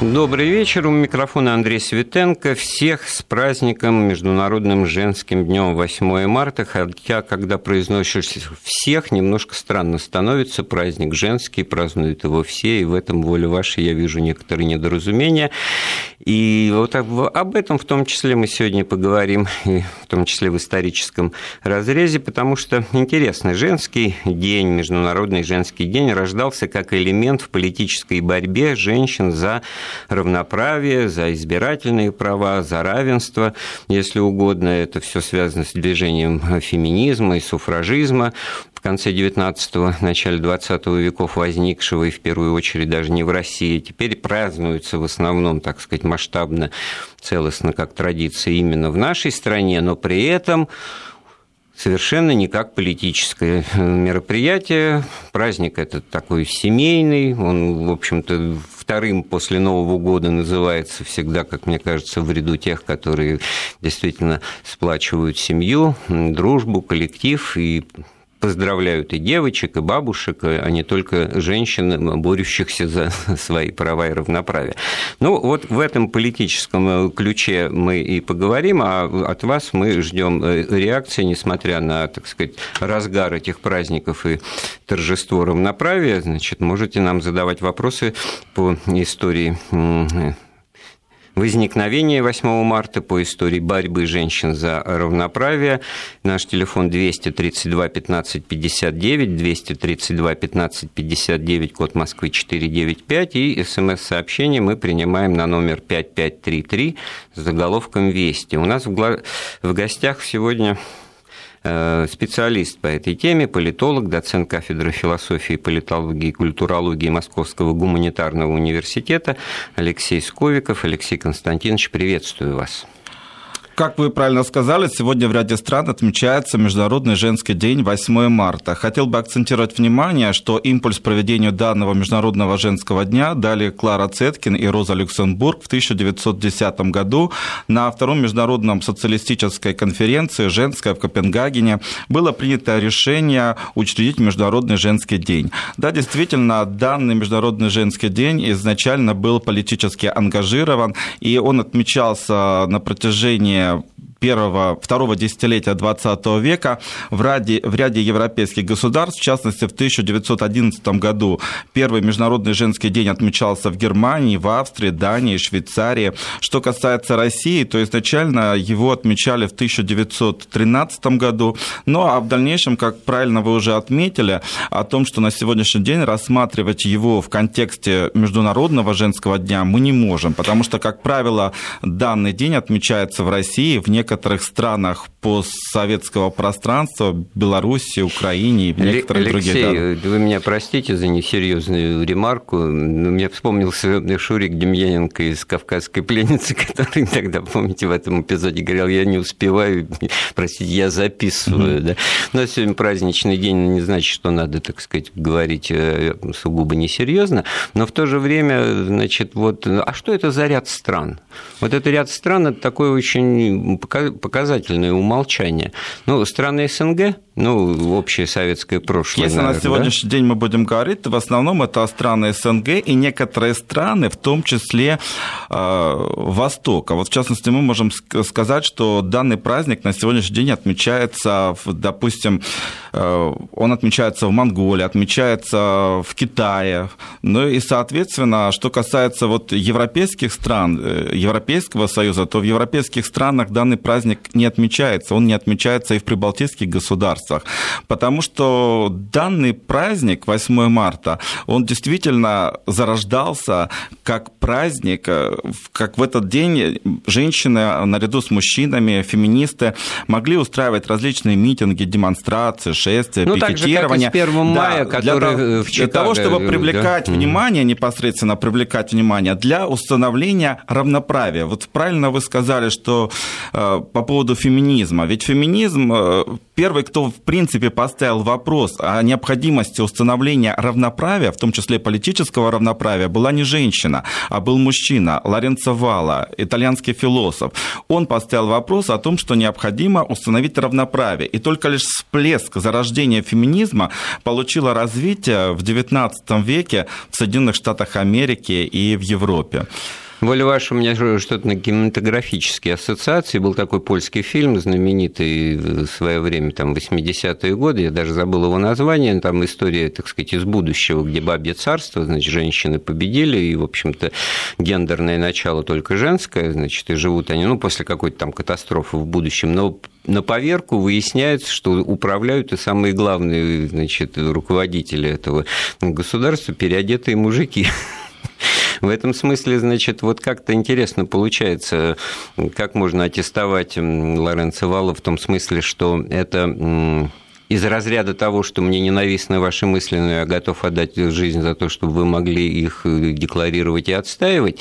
Добрый вечер. У микрофона Андрей Светенко. Всех с праздником Международным женским днем 8 марта. Хотя, когда произносишь всех, немножко странно становится. Праздник женский, празднуют его все, и в этом воле вашей я вижу некоторые недоразумения. И вот об этом в том числе мы сегодня поговорим, и в том числе в историческом разрезе, потому что интересно, женский день, Международный женский день рождался как элемент в политической борьбе женщин за равноправие, за избирательные права, за равенство, если угодно. Это все связано с движением феминизма и суфражизма в конце XIX – начале XX веков возникшего, и в первую очередь даже не в России, теперь празднуется в основном, так сказать, масштабно, целостно, как традиция именно в нашей стране, но при этом совершенно не как политическое мероприятие. Праздник этот такой семейный, он, в общем-то, вторым после Нового года называется всегда, как мне кажется, в ряду тех, которые действительно сплачивают семью, дружбу, коллектив и поздравляют и девочек, и бабушек, а не только женщин, борющихся за свои права и равноправие. Ну, вот в этом политическом ключе мы и поговорим, а от вас мы ждем э, реакции, несмотря на, так сказать, разгар этих праздников и торжество равноправия. Значит, можете нам задавать вопросы по истории возникновения 8 марта по истории борьбы женщин за равноправие. Наш телефон 232 15 59, 232 15 59, код Москвы 495, и смс-сообщение мы принимаем на номер 5533 с заголовком «Вести». У нас в гостях сегодня специалист по этой теме, политолог, доцент кафедры философии, политологии и культурологии Московского гуманитарного университета Алексей Сковиков. Алексей Константинович, приветствую вас. Как вы правильно сказали, сегодня в ряде стран отмечается Международный женский день 8 марта. Хотел бы акцентировать внимание, что импульс проведению данного Международного женского дня дали Клара Цеткин и Роза Люксембург в 1910 году на втором Международном социалистической конференции «Женская» в Копенгагене было принято решение учредить Международный женский день. Да, действительно, данный Международный женский день изначально был политически ангажирован, и он отмечался на протяжении Now, первого, второго десятилетия 20 века в ряде, в ряде европейских государств, в частности, в 1911 году первый Международный женский день отмечался в Германии, в Австрии, Дании, Швейцарии. Что касается России, то изначально его отмечали в 1913 году, ну а в дальнейшем, как правильно вы уже отметили, о том, что на сегодняшний день рассматривать его в контексте Международного женского дня мы не можем, потому что, как правило, данный день отмечается в России, в некоторых некоторых странах постсоветского пространства, Беларуси, Украине и в некоторых Алексей, других. Алексей, вы меня простите за несерьезную ремарку. Мне вспомнился Шурик Демьяненко из «Кавказской пленницы», который тогда, помните, в этом эпизоде говорил, я не успеваю, простите, я записываю. Mm-hmm. Да? Но сегодня праздничный день не значит, что надо, так сказать, говорить э, сугубо несерьезно, но в то же время, значит, вот, а что это за ряд стран? Вот это ряд стран, это такой очень показательное умолчание. Ну, страны СНГ, ну, общее советское прошлое. Если наверное, на сегодняшний да? день мы будем говорить, то в основном это страны СНГ и некоторые страны, в том числе э, Востока. Вот в частности, мы можем сказать, что данный праздник на сегодняшний день отмечается, в, допустим, э, он отмечается в Монголии, отмечается в Китае. Ну и, соответственно, что касается вот европейских стран, э, Европейского Союза, то в европейских странах данный праздник не отмечается. Он не отмечается и в прибалтийских государствах. Потому что данный праздник, 8 марта, он действительно зарождался как праздник, э, как в этот день женщины наряду с мужчинами, феминисты могли устраивать различные митинги, демонстрации, шествия, ну, пикетирования. Так же, как и с 1 мая, да, для, того, в для того, чтобы привлекать да? внимание, непосредственно привлекать внимание, для установления равноправия. Вот правильно вы сказали, что э, по поводу феминизма. Ведь феминизм, э, первый, кто в принципе поставил вопрос о необходимости установления равноправия, в том числе политического равноправия, была не женщина, а был мужчина, Лоренцо Вала, итальянский философ. Он поставил вопрос о том, что необходимо установить равноправие. И только лишь всплеск зарождения феминизма получило развитие в XIX веке в Соединенных Штатах Америки и в Европе. Воля ваша, у меня что-то на кинематографические ассоциации. Был такой польский фильм, знаменитый в свое время, там, 80-е годы, я даже забыл его название, там история, так сказать, из будущего, где бабье царство, значит, женщины победили, и, в общем-то, гендерное начало только женское, значит, и живут они, ну, после какой-то там катастрофы в будущем, но на поверку выясняется, что управляют и самые главные значит, руководители этого государства переодетые мужики. В этом смысле, значит, вот как-то интересно получается, как можно аттестовать Лоренцо Валла в том смысле, что это из разряда того, что мне ненавистны ваши мысли, но я готов отдать жизнь за то, чтобы вы могли их э, декларировать и отстаивать,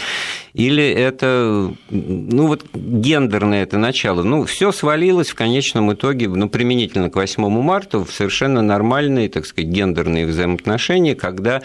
или это, ну вот гендерное это начало, ну все свалилось в конечном итоге, ну применительно к 8 марта, в совершенно нормальные, так сказать, гендерные взаимоотношения, когда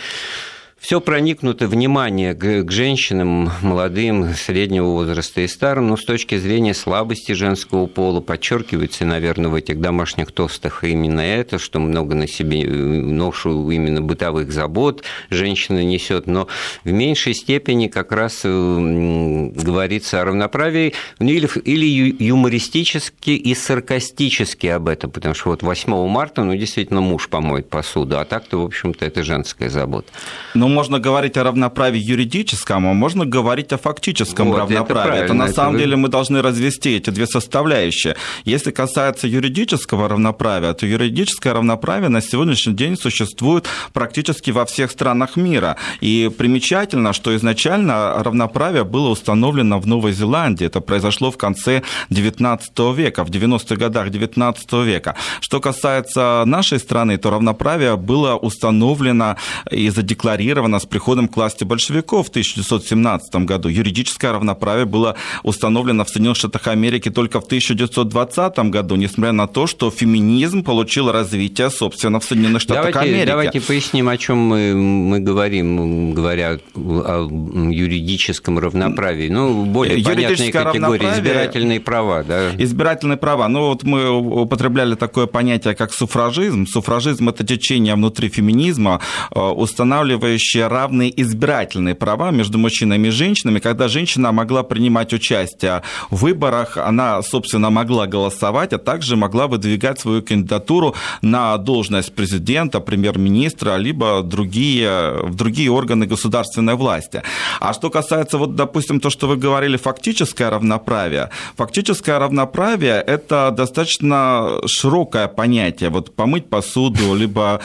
все проникнуто внимание к, к женщинам молодым, среднего возраста и старым, но с точки зрения слабости женского пола подчеркивается, наверное, в этих домашних тостах именно это, что много на себе ношу именно бытовых забот женщина несет, но в меньшей степени как раз говорится о равноправии, ну, или, или юмористически и саркастически об этом, потому что вот 8 марта, ну, действительно, муж помоет посуду, а так-то, в общем-то, это женская забота. Но можно говорить о равноправии юридическом, а можно говорить о фактическом вот, равноправии. Это, это на это самом вы... деле мы должны развести эти две составляющие. Если касается юридического равноправия, то юридическое равноправие на сегодняшний день существует практически во всех странах мира. И примечательно, что изначально равноправие было установлено в Новой Зеландии. Это произошло в конце XIX века, в 90-х годах XIX века. Что касается нашей страны, то равноправие было установлено и задекларировано зафиксировано с приходом к власти большевиков в 1917 году. Юридическое равноправие было установлено в Соединенных Штатах Америки только в 1920 году, несмотря на то, что феминизм получил развитие, собственно, в Соединенных Штатах давайте, Америки. Давайте поясним, о чем мы, мы говорим, говоря о юридическом равноправии. Ну, более понятные категории, избирательные права. Да? Избирательные права. Ну, вот мы употребляли такое понятие, как суфражизм. Суфражизм – это течение внутри феминизма, э, устанавливающее дающая равные избирательные права между мужчинами и женщинами. Когда женщина могла принимать участие в выборах, она, собственно, могла голосовать, а также могла выдвигать свою кандидатуру на должность президента, премьер-министра, либо другие, в другие органы государственной власти. А что касается, вот, допустим, то, что вы говорили, фактическое равноправие. Фактическое равноправие – это достаточно широкое понятие. Вот помыть посуду, либо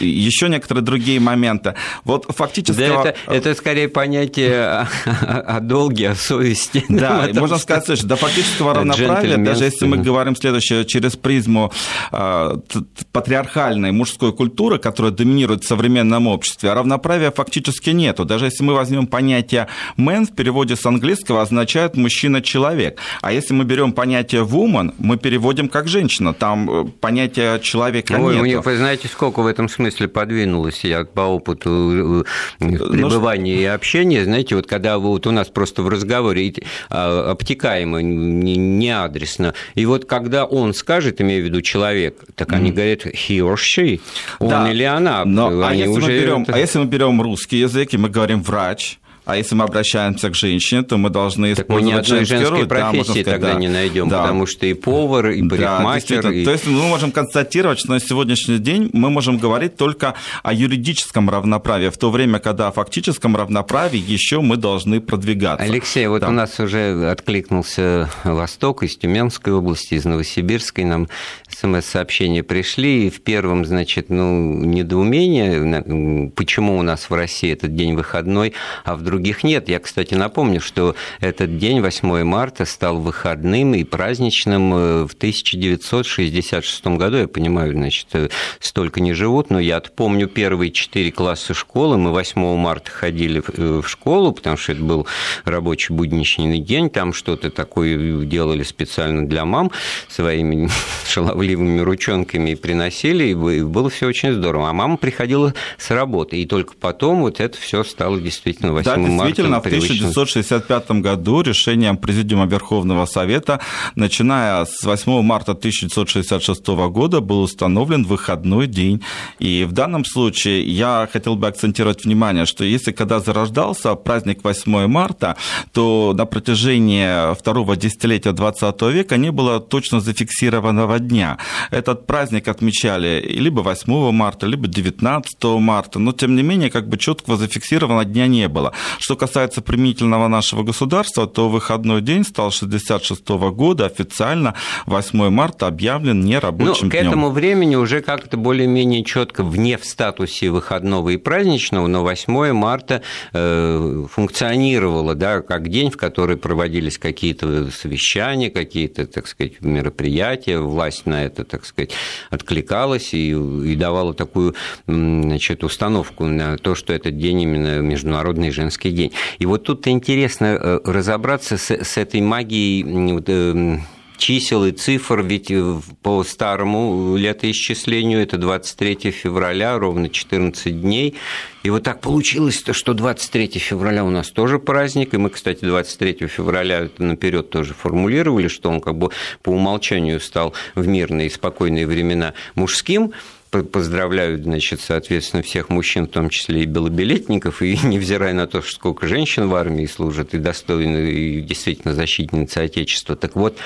еще некоторые другие моменты. Вот фактически... Да это, это скорее понятие о, долге, о совести. Да, можно сказать, слушай, до фактического равноправия, даже если мы говорим следующее через призму э, патриархальной мужской культуры, которая доминирует в современном обществе, а равноправия фактически нету. Даже если мы возьмем понятие man в переводе с английского означает мужчина-человек. А если мы берем понятие woman, мы переводим как женщина. Там э, понятие человека Ой, нет. У них, вы знаете, сколько в этом смысле подвинулось, я по опыту Э, пребывания и общения, знаете, вот когда вот у нас просто в разговоре а, обтекаемо, не адресно, и вот когда он скажет, имею в виду человек, так они говорят he or she, он да, или она. Но, а, если уже... берем, а если мы берем русский язык, и мы говорим врач, а если мы обращаемся к женщине, то мы должны так использовать мы ни одной женской профессии да, тогда да, не найдем, да. потому что и повар, и парикмахер. Да, и... То есть мы можем констатировать, что на сегодняшний день мы можем говорить только о юридическом равноправии, в то время, когда о фактическом равноправии еще мы должны продвигаться. Алексей, вот да. у нас уже откликнулся Восток из Тюменской области, из Новосибирской, нам смс-сообщения пришли, и в первом, значит, ну, недоумение, почему у нас в России этот день выходной, а в другом других нет. Я, кстати, напомню, что этот день, 8 марта, стал выходным и праздничным в 1966 году. Я понимаю, значит, столько не живут, но я помню первые четыре класса школы. Мы 8 марта ходили в школу, потому что это был рабочий будничный день. Там что-то такое делали специально для мам своими шаловливыми ручонками и приносили, и было все очень здорово. А мама приходила с работы, и только потом вот это все стало действительно 8 да, марта. Действительно, в 1965 году решением Президиума Верховного Совета, начиная с 8 марта 1966 года, был установлен выходной день. И в данном случае я хотел бы акцентировать внимание, что если когда зарождался праздник 8 марта, то на протяжении второго десятилетия 20 века не было точно зафиксированного дня. Этот праздник отмечали либо 8 марта, либо 19 марта, но тем не менее как бы четкого зафиксированного дня не было. Что касается применительного нашего государства, то выходной день стал 66 года официально 8 марта объявлен нерабочим ну, к днем. этому времени уже как-то более-менее четко вне в статусе выходного и праздничного, но 8 марта э, функционировало да, как день, в который проводились какие-то совещания, какие-то, так сказать, мероприятия, власть на это, так сказать, откликалась и, и давала такую значит, установку на то, что этот день именно Международный женский день. И вот тут интересно э, разобраться с, с этой магией эм, чисел и цифр, ведь э, по старому летоисчислению это 23 февраля, ровно 14 дней. И вот так получилось, что 23 февраля у нас тоже праздник, и мы, кстати, 23 февраля наперед тоже формулировали, что он как бы по умолчанию стал в мирные и спокойные времена мужским, поздравляют, значит, соответственно, всех мужчин, в том числе и белобилетников, и невзирая на то, сколько женщин в армии служат, и достойны, и действительно защитницы Отечества. Так вот,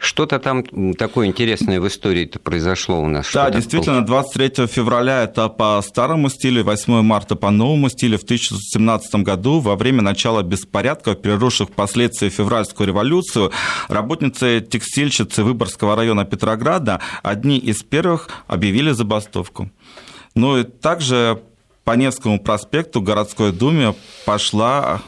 что-то там такое интересное в истории-то произошло у нас. Да, действительно, 23 февраля это по старому стилю, 8 марта по новому стилю. В 1917 году, во время начала беспорядков, переросших впоследствии февральскую революцию, работницы-текстильщицы Выборгского района Петрограда одни из первых объявили забастовку. Ну и также по Невскому проспекту городской думе пошла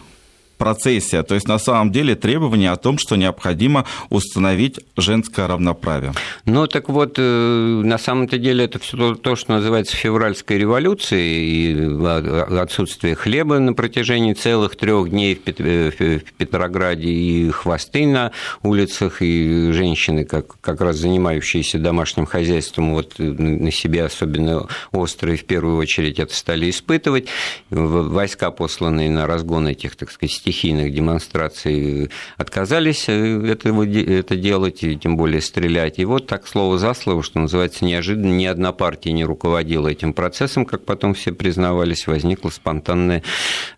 процессия. То есть на самом деле требование о том, что необходимо установить женское равноправие. Ну так вот, э, на самом-то деле это все то, что называется февральской революцией и отсутствие хлеба на протяжении целых трех дней э, в Петрограде и хвосты на улицах, и женщины, как, как раз занимающиеся домашним хозяйством, вот э, на себе особенно острые в первую очередь это стали испытывать. Войска, посланные на разгон этих, так сказать, стихийных демонстраций отказались э, этого, это делать, и тем более стрелять. И вот так слово за слово, что называется, неожиданно ни одна партия не руководила этим процессом, как потом все признавались, возникла спонтанная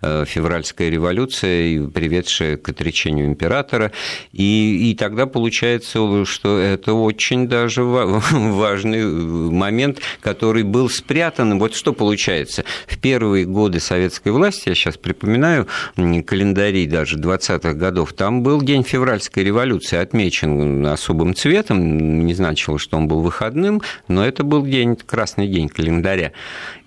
э, февральская революция, приведшая к отречению императора. И, и тогда получается, что это очень даже важный момент, который был спрятан. Вот что получается. В первые годы советской власти, я сейчас припоминаю, календарь календарей даже 20-х годов, там был день февральской революции, отмечен особым цветом, не значило, что он был выходным, но это был день, красный день календаря.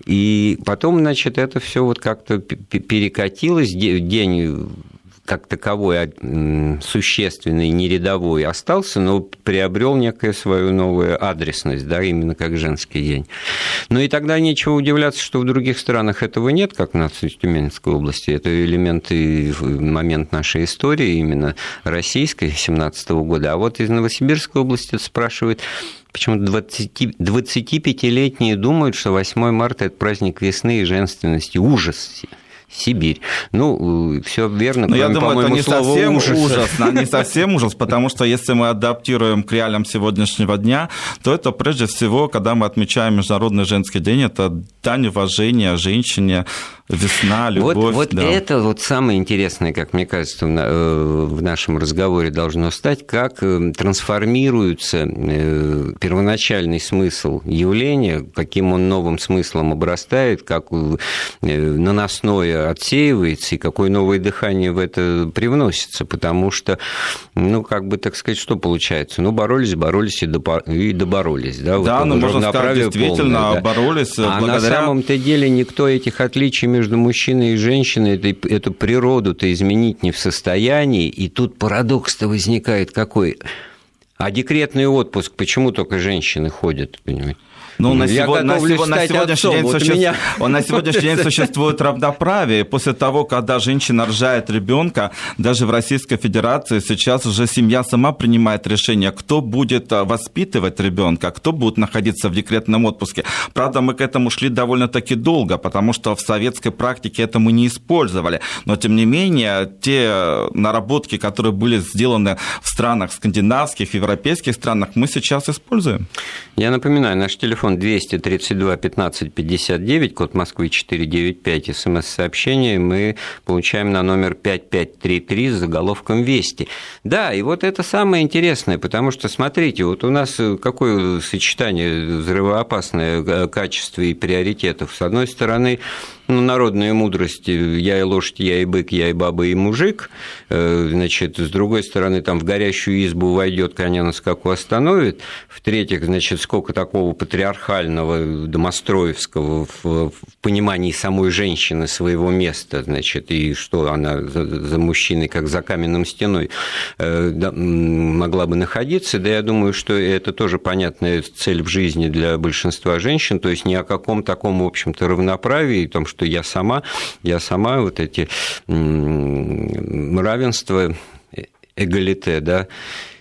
И потом, значит, это все вот как-то перекатилось, день как таковой а, существенный, не рядовой остался, но приобрел некую свою новую адресность, да, именно как женский день. Ну и тогда нечего удивляться, что в других странах этого нет, как у нас в Тюменской области. Это элемент и момент нашей истории, именно российской, 17 года. А вот из Новосибирской области спрашивают, Почему 25-летние думают, что 8 марта – это праздник весны и женственности. Ужас. Сибирь. Ну, все верно, Но кроме, я думаю, это не совсем ужас. ужас, не совсем ужас, потому что если мы адаптируем к реалиям сегодняшнего дня, то это прежде всего, когда мы отмечаем Международный женский день, это дань уважения женщине, весна, любовь. Вот, вот да. это вот самое интересное, как мне кажется, э, в нашем разговоре должно стать, как э, трансформируется э, первоначальный смысл явления, каким он новым смыслом обрастает, как наносное отсеивается и какое новое дыхание в это привносится, потому что, ну, как бы, так сказать, что получается? Ну, боролись, боролись и, доборолись. Да, да вот ну, можно сказать, действительно, полное, да. боролись а благодаря... на самом-то деле никто этих отличий между мужчиной и женщиной, это, эту природу-то изменить не в состоянии, и тут парадокс-то возникает какой? А декретный отпуск, почему только женщины ходят, понимаете? Ну, на, сего, на, сего, на, сегодняшний отцом. день вот суще... меня... на сегодняшний день существует равноправие. После того, когда женщина рожает ребенка, даже в Российской Федерации сейчас уже семья сама принимает решение, кто будет а, воспитывать ребенка, кто будет находиться в декретном отпуске. Правда, мы к этому шли довольно-таки долго, потому что в советской практике это мы не использовали. Но, тем не менее, те наработки, которые были сделаны в странах скандинавских, европейских странах, мы сейчас используем. Я напоминаю, наш телефон телефон 232 15 59, код Москвы 495, смс-сообщение мы получаем на номер 5533 с заголовком «Вести». Да, и вот это самое интересное, потому что, смотрите, вот у нас какое сочетание взрывоопасное э, качества и приоритетов. С одной стороны, ну, народные мудрости. «я и лошадь, я и бык, я и баба, и мужик», э, значит, с другой стороны, там в горящую избу войдет, коня на скаку остановит, в-третьих, значит, сколько такого патриархального, домостроевского в, в понимании самой женщины своего места, значит, и что она за, за мужчиной, как за каменным стеной, э, могла бы находиться, да я думаю, что это тоже понятная цель в жизни для большинства женщин, то есть ни о каком таком, в общем-то, равноправии, том, что что я сама, я сама вот эти равенства, э, эгалите, да,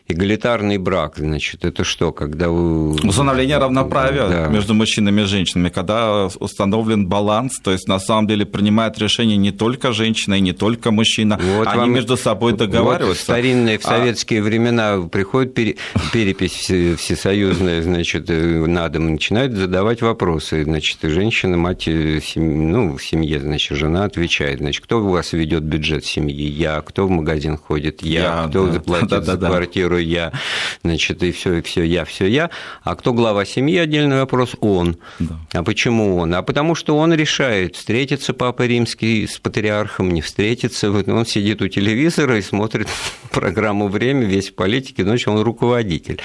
эгалитарный брак, значит, это что, когда вы... Установление равноправия да. между мужчинами и женщинами, когда установлен баланс, то есть на самом деле принимает решение не только женщина и не только мужчина, вот они вам... между собой договариваются. Вот старинные, в а советские а... времена приходит перепись всесоюзная, значит, э, на дом, начинают задавать вопросы, значит, женщина, мать, э, ну, в семье, значит, жена отвечает, значит, кто у вас ведет бюджет семьи? Я. Кто в магазин ходит? Я. я кто да. заплатит да, да, за квартиру? Которую я, значит, и все, и все я, все я. А кто глава семьи, отдельный вопрос, он. Да. А почему он? А потому что он решает, встретится Папа Римский с патриархом, не встретится. Он сидит у телевизора и смотрит программу «Время», весь в политике, значит, он руководитель.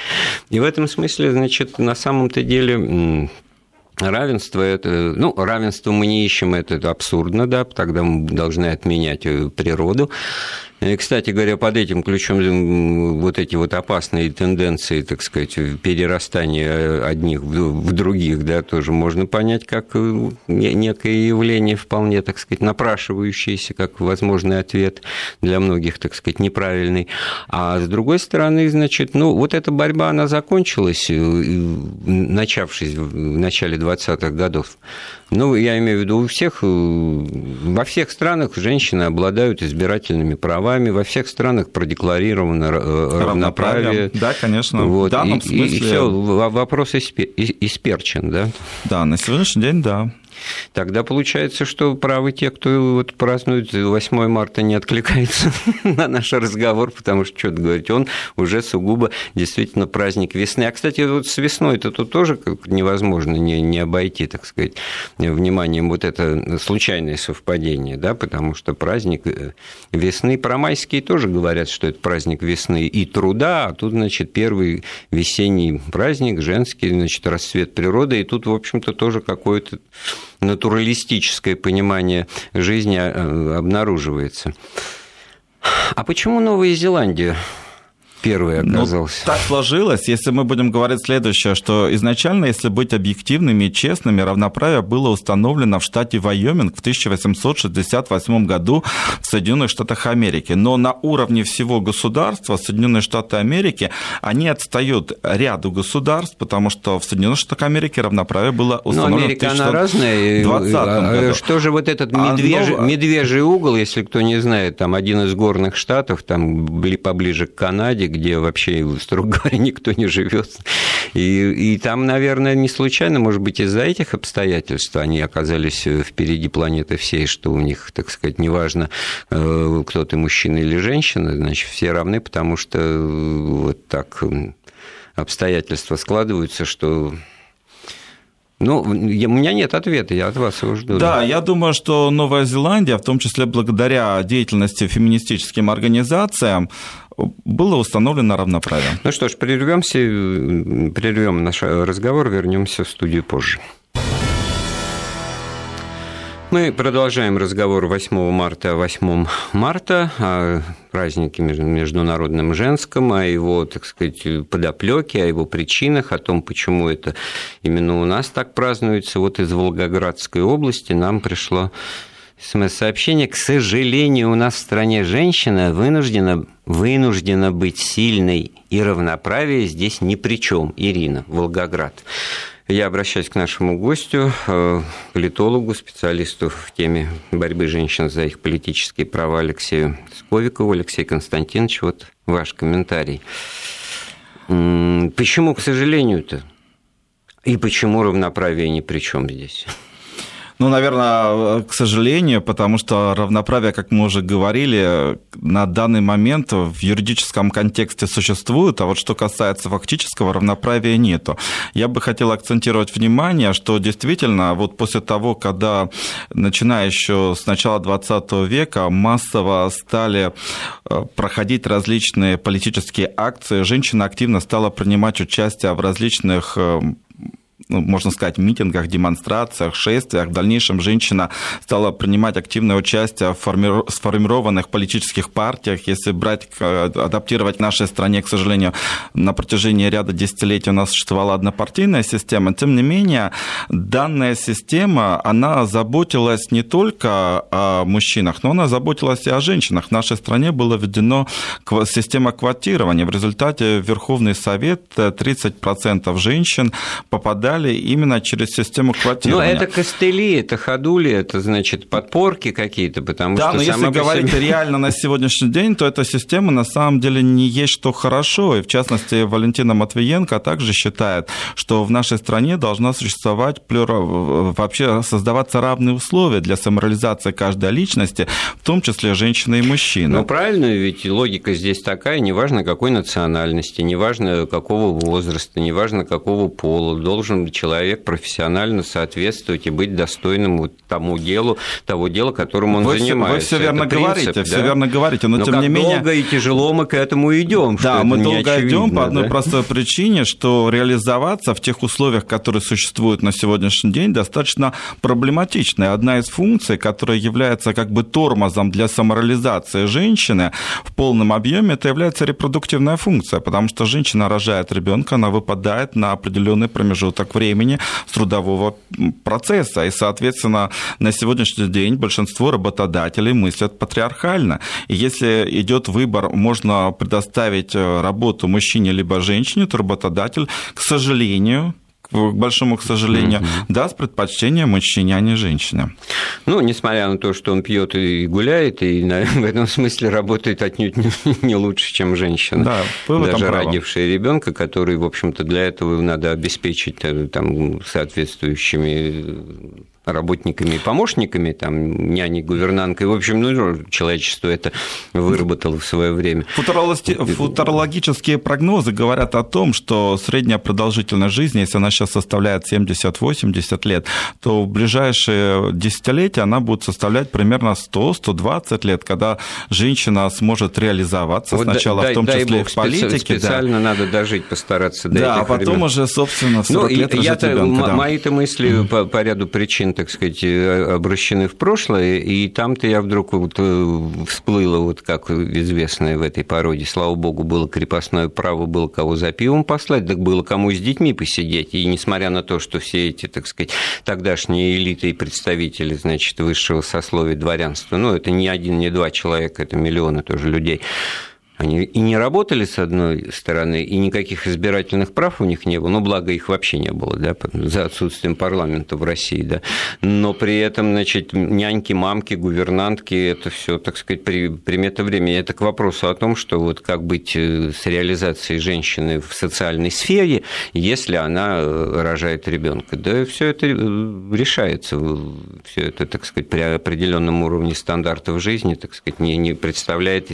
И в этом смысле, значит, на самом-то деле Равенство это, ну, равенство мы не ищем, это абсурдно, да, тогда мы должны отменять э, природу. И, кстати говоря, под этим ключом вот эти вот опасные тенденции, так сказать, перерастания одних в других, да, тоже можно понять как э, некое явление вполне, так сказать, напрашивающееся, как возможный ответ для многих, так сказать, неправильный. А с другой стороны, значит, ну, вот эта борьба, она закончилась, э, начавшись в начале 20-х годов. Ну, я имею в виду, у всех, э, во всех странах женщины обладают избирательными правами, во всех странах продекларировано э, равноправие. Да, конечно. Вот. В данном и, смысле... и все, вопрос исперчен, да? Да, на сегодняшний день, да. Тогда получается, что правы те, кто вот празднует 8 марта, не откликается на наш разговор, потому что, что говорить, он уже сугубо действительно праздник весны. А, кстати, вот с весной это тут тоже невозможно не, не обойти, так сказать, вниманием вот это случайное совпадение, да, потому что праздник э, весны, про майские тоже говорят, что это праздник весны и труда, а тут, значит, первый весенний праздник, женский, значит, расцвет природы, и тут, в общем-то, тоже какое-то натуралистическое понимание жизни э, обнаруживается. А почему Новая Зеландия первый ну, оказался. Ну, так сложилось. Если мы будем говорить следующее, что изначально, если быть объективными и честными, равноправие было установлено в штате Вайоминг в 1868 году в Соединенных Штатах Америки. Но на уровне всего государства Соединенные Штаты Америки, они отстают ряду государств, потому что в Соединенных Штатах Америки равноправие было установлено Но Америка, в 1920 она разная. А, году. Что же вот этот медвежий, а, медвежий угол, если кто не знает, там один из горных штатов, там поближе к Канаде, где вообще, строго говоря, никто не живет. И, и там, наверное, не случайно, может быть, из-за этих обстоятельств они оказались впереди планеты всей, что у них, так сказать, неважно, э, кто ты, мужчина или женщина, значит, все равны, потому что вот так обстоятельства складываются, что ну, у меня нет ответа, я от вас его жду. Да, я думаю, что Новая Зеландия, в том числе благодаря деятельности феминистическим организациям, было установлено равноправие. Ну что ж, прервемся, прервем наш разговор, вернемся в студию позже. Мы продолжаем разговор 8 марта о 8 марта, о празднике Международном женском, о его, так сказать, подоплеке, о его причинах, о том, почему это именно у нас так празднуется. Вот из Волгоградской области нам пришло смс-сообщение. К сожалению, у нас в стране женщина вынуждена, вынуждена быть сильной, и равноправие здесь ни при чем. Ирина, Волгоград. Я обращаюсь к нашему гостю, э, политологу, специалисту в теме борьбы женщин за их политические права Алексею Сковикову. Алексей Константинович, вот ваш комментарий. Почему, к сожалению-то? И почему равноправие ни при чем здесь? Ну, наверное, к сожалению, потому что равноправие, как мы уже говорили, на данный момент в юридическом контексте существует, а вот что касается фактического равноправия нету. Я бы хотел акцентировать внимание, что действительно вот после того, когда, начиная еще с начала 20 века, массово стали э, проходить различные политические акции, женщина активно стала принимать участие в различных э, ну, можно сказать, митингах, демонстрациях, шествиях. В дальнейшем женщина стала принимать активное участие в сформированных политических партиях. Если брать, адаптировать в нашей стране, к сожалению, на протяжении ряда десятилетий у нас существовала однопартийная система. Тем не менее, данная система, она заботилась не только о мужчинах, но она заботилась и о женщинах. В нашей стране была введена система квотирования. В результате Верховный Совет 30% женщин попадали попадали именно через систему квотирования. Но это костыли, это ходули, это, значит, подпорки какие-то, потому да, что... Да, но если говорить себе... реально на сегодняшний день, то эта система на самом деле не есть что хорошо. И, в частности, Валентина Матвиенко также считает, что в нашей стране должна существовать плюра... вообще создаваться равные условия для самореализации каждой личности, в том числе женщины и мужчины. Ну, правильно, ведь логика здесь такая, неважно какой национальности, неважно какого возраста, неважно какого пола, должен человек профессионально соответствовать и быть достойным вот тому делу, того дела, которым он вы занимается. Все, вы все верно принцип, говорите, да? все верно говорите, но, но тем не менее... долго и тяжело мы к этому идем. Да, мы долго идем по одной да? простой причине, что реализоваться в тех условиях, которые существуют на сегодняшний день, достаточно проблематично. И одна из функций, которая является как бы тормозом для самореализации женщины в полном объеме, это является репродуктивная функция, потому что женщина рожает ребенка, она выпадает на определенный промежуток времени с трудового процесса. И, соответственно, на сегодняшний день большинство работодателей мыслят патриархально. И если идет выбор, можно предоставить э, работу мужчине либо женщине, то работодатель, к сожалению, к большому к сожалению, mm-hmm. даст предпочтение мужчине, а не женщине. Ну, несмотря на то, что он пьет и гуляет, и в этом смысле работает отнюдь не лучше, чем женщина. Да, Даже родившая ребенка, который, в общем-то, для этого надо обеспечить э, там, соответствующими работниками и помощниками, там, няней, гувернанткой. В общем, ну, человечество это выработало в свое время. Футурологические прогнозы говорят о том, что средняя продолжительность жизни, если она сейчас составляет 70-80 лет, то в ближайшие десятилетия она будет составлять примерно 100-120 лет, когда женщина сможет реализоваться вот сначала, дай, в том дай числе Бог, в политике. Специально да. надо дожить, постараться до Да, а потом времен. уже, собственно, в 40 ну, лет ребенка. Да. Мои-то мысли по, по ряду причин так сказать, э, обращены в прошлое, и там-то я вдруг вот э, всплыла, вот как известное в этой породе, слава богу, было крепостное право, было кого за пивом послать, так было кому с детьми посидеть, и несмотря на то, что все эти, так сказать, тогдашние элиты и представители, значит, высшего сословия дворянства, ну, это не один, не два человека, это миллионы тоже людей, они и не работали с одной стороны, и никаких избирательных прав у них не было, ну, благо их вообще не было, да, за отсутствием парламента в России, да. Но при этом, значит, няньки, мамки, гувернантки, это все, так сказать, при, примета времени. Это к вопросу о том, что вот как быть э, с реализацией женщины в социальной сфере, если она э, рожает ребенка. Да, все это э, решается, все это, так сказать, при определенном уровне стандартов жизни, так сказать, не, не представляет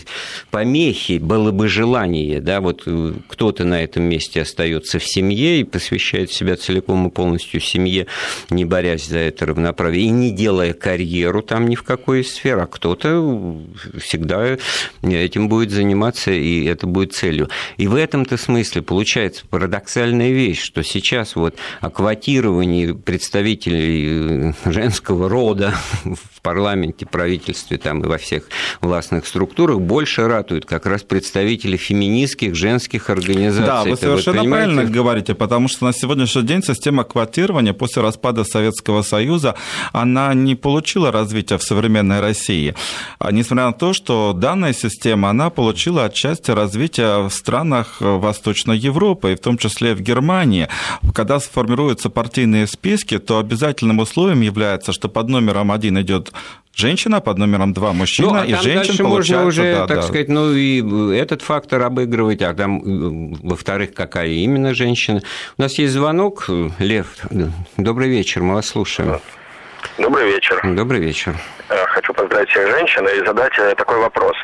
помехи было бы желание, да, вот э, кто-то на этом месте остается в семье и посвящает себя целиком и полностью семье, не борясь за это равноправие, и не делая карьеру там ни в какой сфере, а кто-то всегда этим будет заниматься, и это будет целью. И в этом-то смысле получается парадоксальная вещь, что сейчас вот о квотировании представителей э, женского рода в парламенте, правительстве там, и во всех властных структурах больше ратуют как раз представители феминистских женских организаций. Да, вы совершенно вот, правильно говорите, потому что на сегодняшний день система квотирования после распада Советского Союза, она не получила развития в современной России. А несмотря на то, что данная система, она получила отчасти развития в странах Восточной Европы, и в том числе в Германии. Когда сформируются партийные списки, то обязательным условием является, что под номером один идет женщина, под номером два мужчина, ну, а и женщин можно уже, да, так да. сказать, ну и этот фактор обыгрывать, а там, во-вторых, какая именно женщина. У нас есть звонок, Лев, добрый вечер, мы вас слушаем. Добрый вечер. Добрый вечер. Э, хочу поздравить всех женщин и задать э, такой вопрос.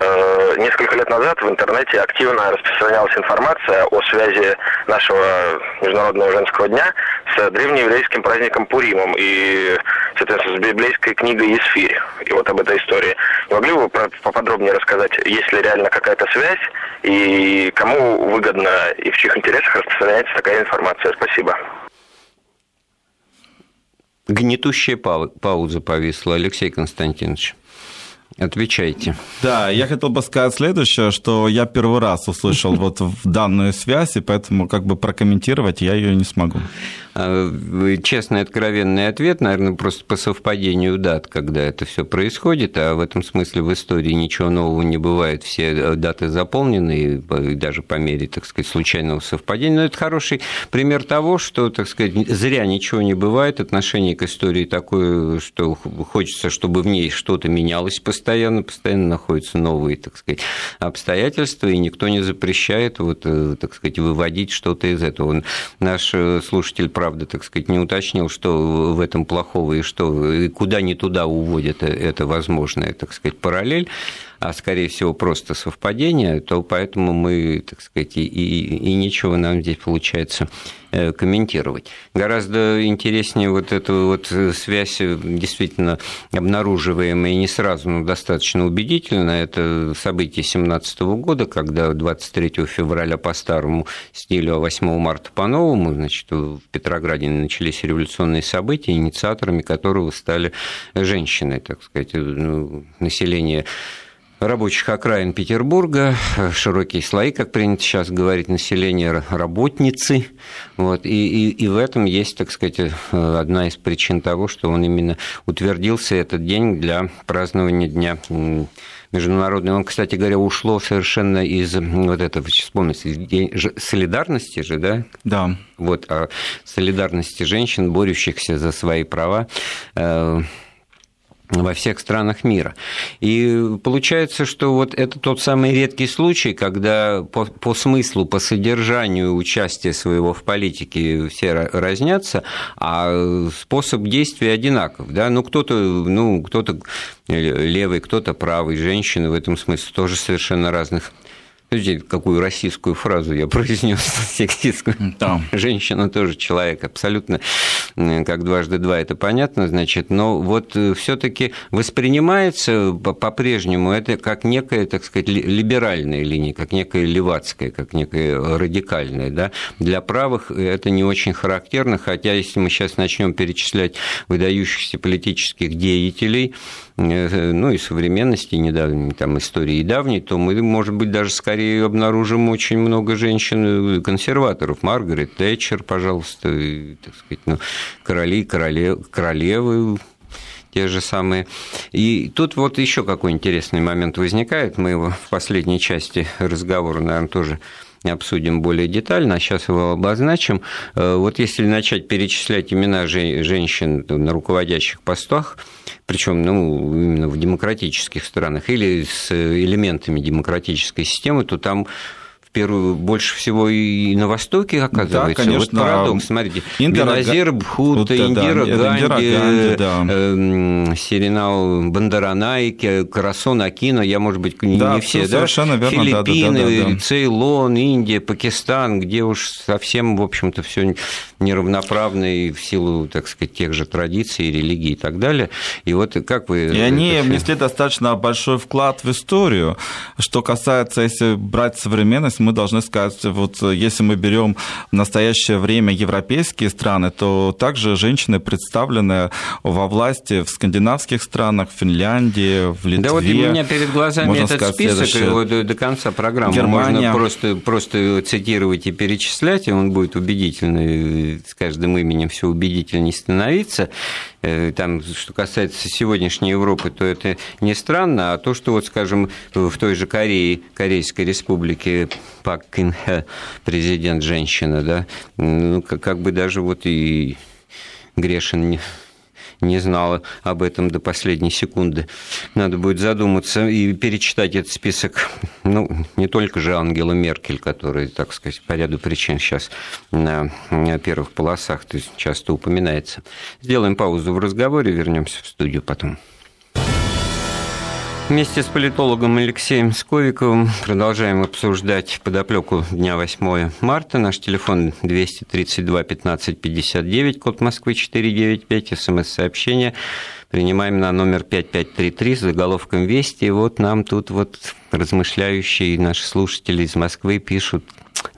Э, несколько лет назад в интернете активно распространялась информация о связи нашего Международного женского дня с древнееврейским праздником Пуримом и, соответственно, с библейской книгой Есфирь. И вот об этой истории. Не могли бы вы поподробнее рассказать, есть ли реально какая-то связь и кому выгодно и в чьих интересах распространяется такая информация? Спасибо. Гнетущая пауза повисла, Алексей Константинович. Отвечайте. Да, я хотел бы сказать следующее, что я первый раз услышал вот данную связь, и поэтому как бы прокомментировать я ее не смогу. А, честный, откровенный ответ, наверное, просто по совпадению дат, когда это все происходит, а в этом смысле в истории ничего нового не бывает, все э, даты заполнены, и даже по мере, так сказать, случайного совпадения. Но это хороший пример того, что, так сказать, зря ничего не бывает, отношение к истории такое, что хочется, чтобы в ней что-то менялось постоянно, постоянно находятся новые, так сказать, обстоятельства, и никто не запрещает, вот, э, так сказать, выводить что-то из этого. Наш э, слушатель правда, так сказать, не уточнил, что в этом плохого и что, и куда не туда уводит это возможная, так сказать, параллель а скорее всего просто совпадение, то поэтому мы, так сказать, и, и, и ничего нам здесь получается э, комментировать. Гораздо интереснее вот эта вот связь, э, действительно обнаруживаемая не сразу, но достаточно убедительно. Это событие 17 года, когда 23 февраля по-старому стилю, а 8 марта по-новому, значит, в Петрограде начались революционные события, инициаторами которого стали женщины, так сказать, ну, население рабочих окраин Петербурга, широкие слои, как принято сейчас говорить, населения работницы. Вот, и, и, и в этом есть, так сказать, э, одна из причин того, что он именно утвердился этот день для празднования Дня международный. Он, кстати говоря, ушло совершенно из вот этого, вспомните, солидарности же, да? Да. Вот, о солидарности женщин, борющихся за свои права э, во всех странах мира. И получается, что вот это тот самый редкий случай, когда по, по смыслу, по содержанию участия своего в политике все разнятся, а способ действия одинаков. Да? Ну, кто-то, ну, кто-то левый, кто-то правый, женщины в этом смысле тоже совершенно разных Подождите, какую российскую фразу я произнес сексистскую. Да. Женщина тоже человек, абсолютно как дважды два, это понятно, значит, но вот э, все таки воспринимается по-прежнему это как некая, так сказать, либеральная линия, как некая левацкая, как некая радикальная, да. Для правых это не очень характерно, хотя если мы сейчас начнем перечислять выдающихся политических деятелей, Э, ну и современности, недавней там истории и давней, то мы, может быть, даже скорее обнаружим очень много женщин-консерваторов. Э, Маргарет Тэтчер, пожалуйста, и, так сказать, ну, короли, королев, королевы, те же самые. И тут вот еще какой интересный момент возникает. Мы его в последней части разговора, наверное, тоже обсудим более детально, а сейчас его обозначим. Э, вот если начать перечислять имена женщин на руководящих постах, причем ну, именно в демократических странах или с элементами демократической системы, то там первую, больше всего и на Востоке, оказывается. Да, конечно. Вот парадокс, смотрите. Индира... Беназир Бхут, вот, Индира, да, Ганди, Ганди да. э, Бандаранайки, Карасон Акино, я, может быть, не, да, не все, да? Совершенно верно, Филиппины, да, да, да, да. Цейлон, Индия, Пакистан, где уж совсем, в общем-то, все неравноправно и в силу, так сказать, тех же традиций, религий и так далее. И вот как вы... И они внесли достаточно большой вклад в историю. Что касается, если брать современность, мы должны сказать, вот если мы берем в настоящее время европейские страны, то также женщины представлены во власти в скандинавских странах, в Финляндии, в Литве. Да вот у меня перед глазами этот сказать, список его до, до конца программы. Германия. Можно просто, просто цитировать и перечислять, и он будет убедительный, с каждым именем все убедительнее становиться. Э, там, что касается сегодняшней Европы, то это не странно, а то, что, вот, скажем, в той же Корее, Корейской республике Пак Кин президент женщина, да, ну, как бы даже вот и Грешин не, не знала об этом до последней секунды. Надо будет задуматься и перечитать этот список. Ну, не только же Ангела Меркель, которая, так сказать, по ряду причин сейчас на, на первых полосах то есть часто упоминается. Сделаем паузу в разговоре, вернемся в студию потом. Вместе с политологом Алексеем Сковиковым продолжаем обсуждать подоплеку дня 8 марта. Наш телефон 232 15 59, код Москвы 495, смс-сообщение. Принимаем на номер 5533 с заголовком «Вести». И вот нам тут вот размышляющие наши слушатели из Москвы пишут,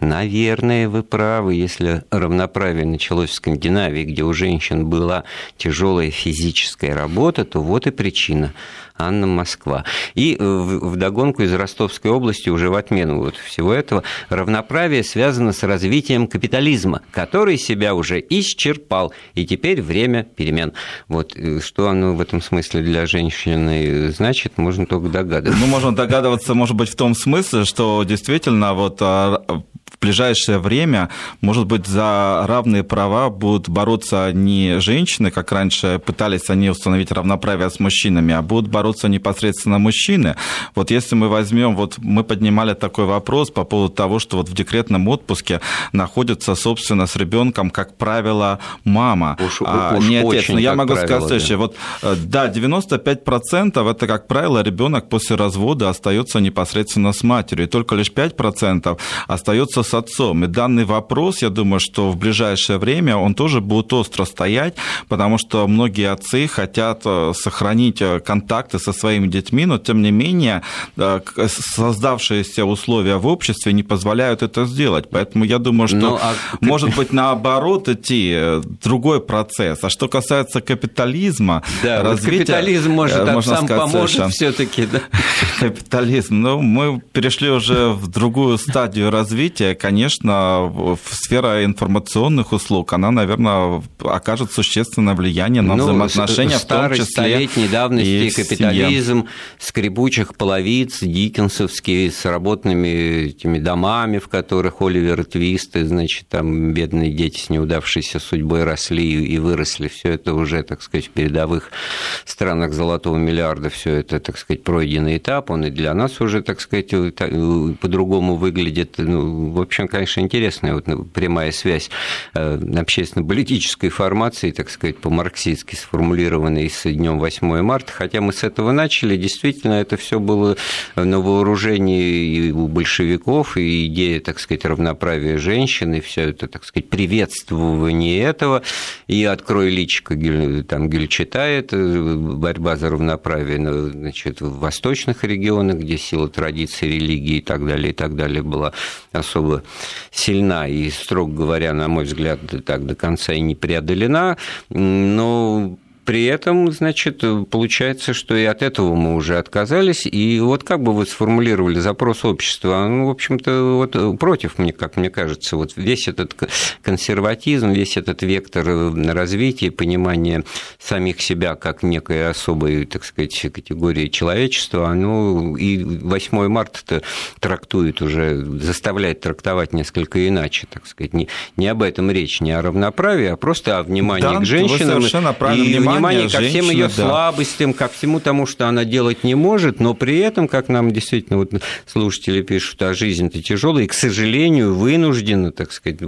Наверное, вы правы, если равноправие началось в Скандинавии, где у женщин была тяжелая физическая работа, то вот и причина. Анна Москва. И э, в догонку из Ростовской области уже в отмену вот всего этого равноправие связано с развитием капитализма, который себя уже исчерпал, и теперь время перемен. Вот э, что оно в этом смысле для женщины значит, можно только догадываться. Ну, можно догадываться, может быть, в том смысле, что действительно вот а, в ближайшее время, может быть, за равные права будут бороться не женщины, как раньше пытались они установить равноправие с мужчинами, а будут бороться непосредственно мужчины. Вот если мы возьмем, вот мы поднимали такой вопрос по поводу того, что вот в декретном отпуске находится, собственно, с ребенком, как правило, мама, уж, а уж не отец. Но я могу правило, сказать следующее. Да. Вот, э, да, 95% это, как правило, ребенок после развода остается непосредственно с матерью, и только лишь 5% остается с отцом. И данный вопрос, я думаю, что в ближайшее время он тоже будет остро стоять, потому что многие отцы хотят э, сохранить э, контакты со своими детьми, но тем не менее э, создавшиеся условия в обществе не позволяют это сделать. Поэтому я думаю, что ну, а... может быть наоборот идти другой процесс. А что касается капитализма, да, развития, вот капитализм может можно сам сказать, поможет все-таки, да? Капитализм. Ну, мы перешли уже в другую стадию развития конечно, сфера информационных услуг, она, наверное, окажет существенное влияние на ну, взаимоотношения, в том числе столетней давности капитализм, скрипучих половиц, диккенсовские, с работными этими домами, в которых Оливер Твист, и, значит, там бедные дети с неудавшейся судьбой росли и выросли. Все это уже, так сказать, в передовых странах золотого миллиарда, все это, так сказать, пройденный этап, он и для нас уже, так сказать, по-другому выглядит. Ну, в общем, конечно, интересная вот ну, прямая связь э, общественно-политической формации, так сказать, по-марксистски сформулированной с днем 8 марта, хотя мы с этого начали, действительно, это все было на вооружении и у большевиков, и идея, так сказать, равноправия женщин, и все это, так сказать, приветствование этого, и «Открой личико», там Гюль читает, э, борьба за равноправие значит, в восточных регионах, где сила традиции, религии и так далее, и так далее была особо сильна и, строго говоря, на мой взгляд, так до конца и не преодолена. Но при этом, значит, получается, что и от этого мы уже отказались. И вот как бы вы сформулировали запрос общества? Ну, в общем-то, вот против, мне, как мне кажется, вот весь этот консерватизм, весь этот вектор развития, понимания самих себя как некой особой, так сказать, категории человечества, оно и 8 марта трактует уже, заставляет трактовать несколько иначе, так сказать. Не, не об этом речь, не о равноправии, а просто о внимании да, к женщинам. Вы совершенно правильно. И внимание ко всем ее да. слабостям, ко всему тому, что она делать не может, но при этом, как нам действительно вот слушатели пишут, а жизнь-то тяжелая, и, к сожалению, вынуждена, так сказать,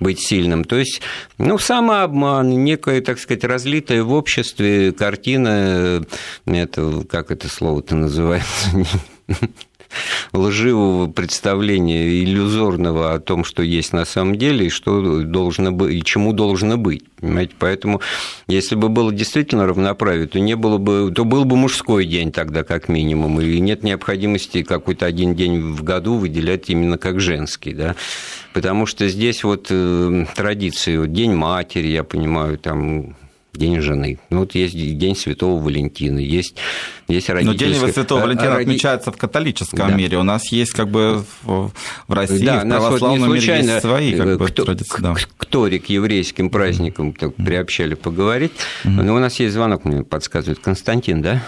быть сильным. То есть, ну, самообман, некая, так сказать, разлитая в обществе картина, это, как это слово-то называется, лживого представления иллюзорного о том, что есть на самом деле и что должно быть, и чему должно быть. Понимаете? Поэтому, если бы было действительно равноправие, то не было бы, то был бы мужской день тогда, как минимум, и нет необходимости какой-то один день в году выделять именно как женский, да, потому что здесь вот э, традиции, вот День матери, я понимаю, там День жены. Ну, вот есть День Святого Валентина, есть, есть родительская... Но День Святого Валентина Роди... отмечается в католическом да. мире. У нас есть как бы в России, да, в православном вот мире есть свои как э, бы, кто, традиции. Да. Кто к еврейским праздникам так, приобщали поговорить. Mm-hmm. Но у нас есть звонок, мне подсказывает. Константин, да?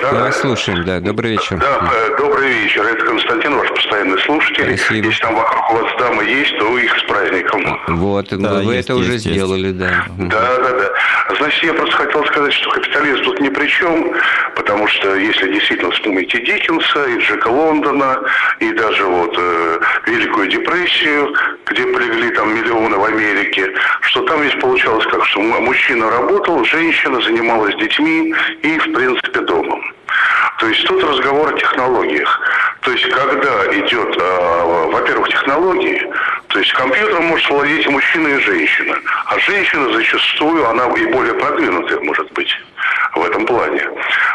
Да, Мы вас слушаем, да, добрый вечер. Да, э, добрый вечер, это Константин, ваш постоянный слушатель. Спасибо. Если там вокруг у вас дамы есть, то их с праздником. Вот, да, вы есть, это есть, уже есть. сделали, да. Да, да, да. Значит, я просто хотел сказать, что капитализм тут ни при чем, потому что если действительно вспомнить и Диккенса, и Джека Лондона, и даже вот э, Великую депрессию, где полегли там миллионы в Америке, что там ведь получалось как, что мужчина работал, женщина занималась детьми и, в принципе, домом. То есть тут разговор о технологиях. То есть когда идет, э, во-первых, технологии, то есть компьютером может владеть мужчина, и женщина. А женщина зачастую, она и более продвинутая может быть в этом плане.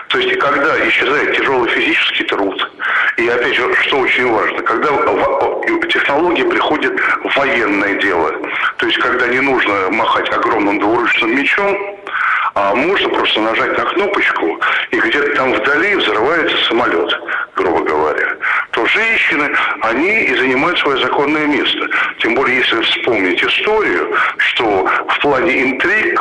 То есть когда исчезает тяжелый физический труд, и опять же, что очень важно, когда технологии приходят в военное дело, то есть когда не нужно махать огромным двуручным мечом, а можно просто нажать на кнопочку, и где-то там вдали взрывается самолет, грубо говоря. То женщины, они и занимают свое законное место. Тем более, если вспомнить историю, что в плане интриг,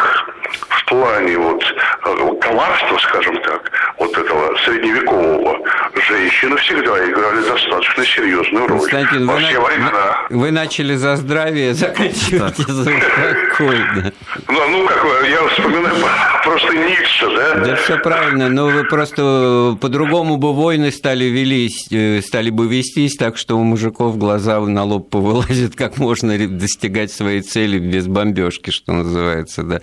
в плане вот э, коварства, скажем так, вот этого средневекового, женщины всегда играли достаточно серьезную роль. Константин, Во все на... времена. Вы начали за здравие, заканчиваете за спокойно. Ну, ну, как я вспоминаю просто Ницше, да? Да все правильно, но вы просто по-другому бы войны стали велись, э, стали бы вестись, так что у мужиков глаза на лоб повылазят, как можно достигать своей цели без бомбежки, что называется, да.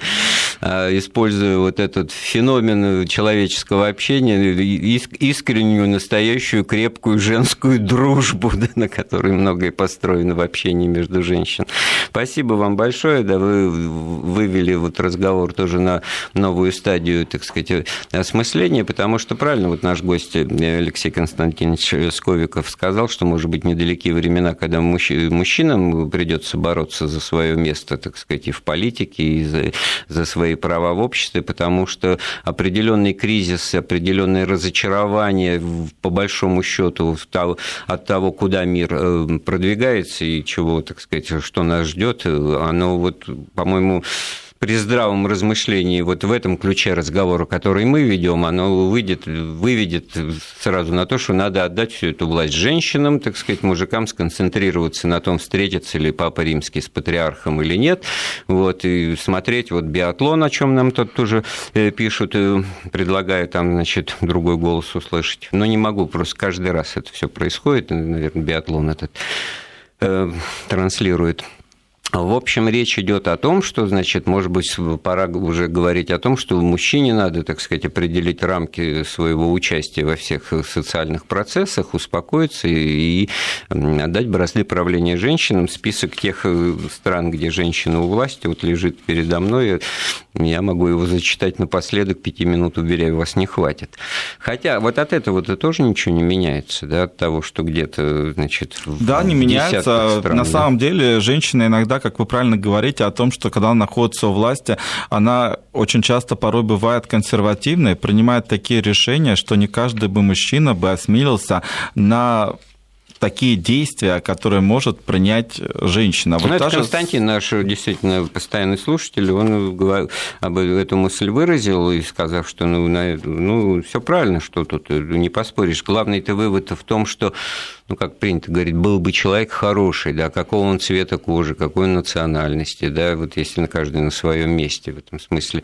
А, используя вот этот феномен человеческого общения, искреннюю, настоящую, крепкую женскую дружбу, да, на которой многое построено в общении между женщинами. Спасибо вам большое, да, вы вывели вот разговор тоже на новую стадию, так сказать, осмысления, потому что правильно вот наш гость Алексей Константинович Сковиков сказал, что, может быть, недалекие времена, когда мужчинам придется бороться за свое место, так сказать, и в политике, и за, за свои права в обществе, потому что определенный кризис, определенное разочарование, по большому счету, от того, куда мир э, продвигается и чего, так сказать, что нас ждет, оно вот, по-моему, при здравом размышлении вот в этом ключе разговора, который мы ведем, оно выйдет, выведет сразу на то, что надо отдать всю эту власть женщинам, так сказать, мужикам сконцентрироваться на том, встретится ли Папа Римский с патриархом или нет, вот, и смотреть вот биатлон, о чем нам тут тоже э, пишут, и предлагаю там, значит, другой голос услышать. Но не могу, просто каждый раз это все происходит, наверное, биатлон этот э, транслирует в общем, речь идет о том, что, значит, может быть, пора уже говорить о том, что мужчине надо, так сказать, определить рамки своего участия во всех социальных процессах, успокоиться и отдать бразды правления женщинам. Список тех э, стран, где женщина у власти, вот лежит передо мной. Я могу его зачитать напоследок, пяти минут, уверяю, вас не хватит. Хотя вот от этого-то тоже ничего не меняется, да, от того, что где-то, значит, Да, не меняется. Стран, На да. самом деле, женщина иногда как вы правильно говорите о том, что когда она находится у власти, она очень часто порой бывает консервативной, принимает такие решения, что не каждый бы мужчина бы осмелился на такие действия, которые может принять женщина. Вот ну, это Константин, наш действительно постоянный слушатель, он об эту мысль выразил, и сказав, что ну, ну все правильно, что тут не поспоришь. Главный-то вывод в том, что ну, как принято говорить, был бы человек хороший, да, какого он цвета кожи, какой национальности, да, вот если на каждый на своем месте. В этом смысле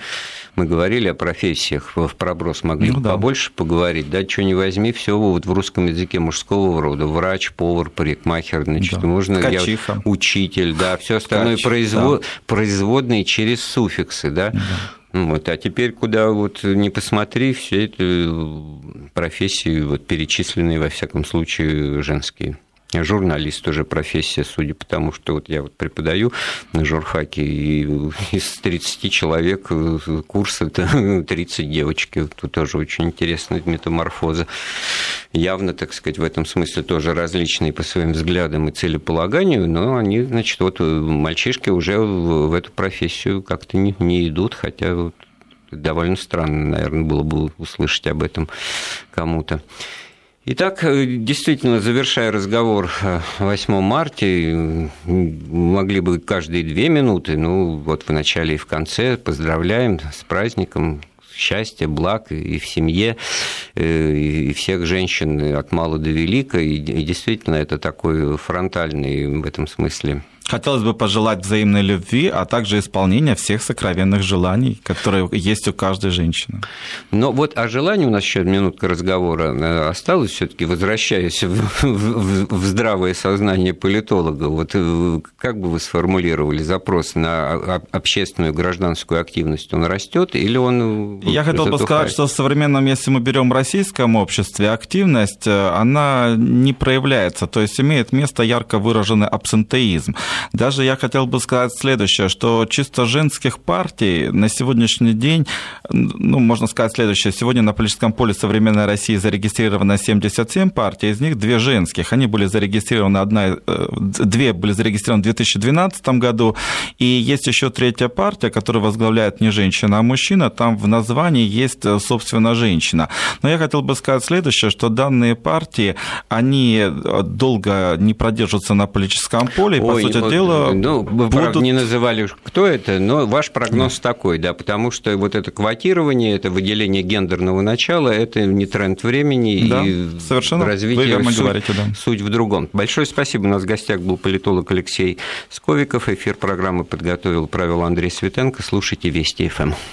мы говорили о профессиях в проброс, могли ну, бы да. побольше поговорить, да, что не возьми, все вот в русском языке мужского рода, врач, повар, парикмахер, значит, да. можно я, учитель, да, все остальное Ткач, производ, да. производные через суффиксы, да. да. Вот. А теперь, куда вот не посмотри, все это профессии, вот, перечисленные, во всяком случае, женские. Журналист тоже профессия, судя по тому, что вот я вот преподаю на журфаке, и из 30 человек курс это 30 девочки. Тут тоже очень интересная метаморфоза. Явно, так сказать, в этом смысле тоже различные по своим взглядам и целеполаганию, но они, значит, вот мальчишки уже в эту профессию как-то не, не идут, хотя вот довольно странно, наверное, было бы услышать об этом кому-то. Итак, э, действительно, завершая разговор 8 марта, могли бы каждые две минуты, ну вот в начале и в конце, поздравляем с праздником, счастья, благ и в семье, э, и всех женщин от мала до велика. И действительно, это такой фронтальный в этом смысле Хотелось бы пожелать взаимной любви, а также исполнения всех сокровенных желаний, которые есть у каждой женщины. Но вот о желании у нас еще минутка разговора э, осталась, все-таки возвращаясь в, в, в здравое сознание политолога. Вот э, как бы вы сформулировали запрос на общественную гражданскую активность? Он растет или он Я хотел бы сказать, что в современном, если мы берем российском обществе, активность, э, она не проявляется, то есть имеет место ярко выраженный абсентеизм. Даже я хотел бы сказать следующее, что чисто женских партий на сегодняшний день, ну, можно сказать следующее. Сегодня на политическом поле современной России зарегистрировано 77 партий, из них две женских. Они были зарегистрированы, одна, э, две были зарегистрированы в 2012 году, и есть еще третья партия, которую возглавляет не женщина, а мужчина. Там в названии есть, э, собственно, женщина. Но я хотел бы сказать следующее, что данные партии, они э, долго не продержатся на политическом поле, и, по сути вот, дела... Ну, вы, будут... не называли, кто это, но ваш прогноз да. такой, да, потому что вот это квотирование, это выделение гендерного начала, это не тренд времени да, и совершенно развитие вы суть, говорите, да. суть в другом. Большое спасибо. У нас в гостях был политолог Алексей Сковиков. Эфир программы подготовил, правил Андрей Светенко. Слушайте Вести ФМ.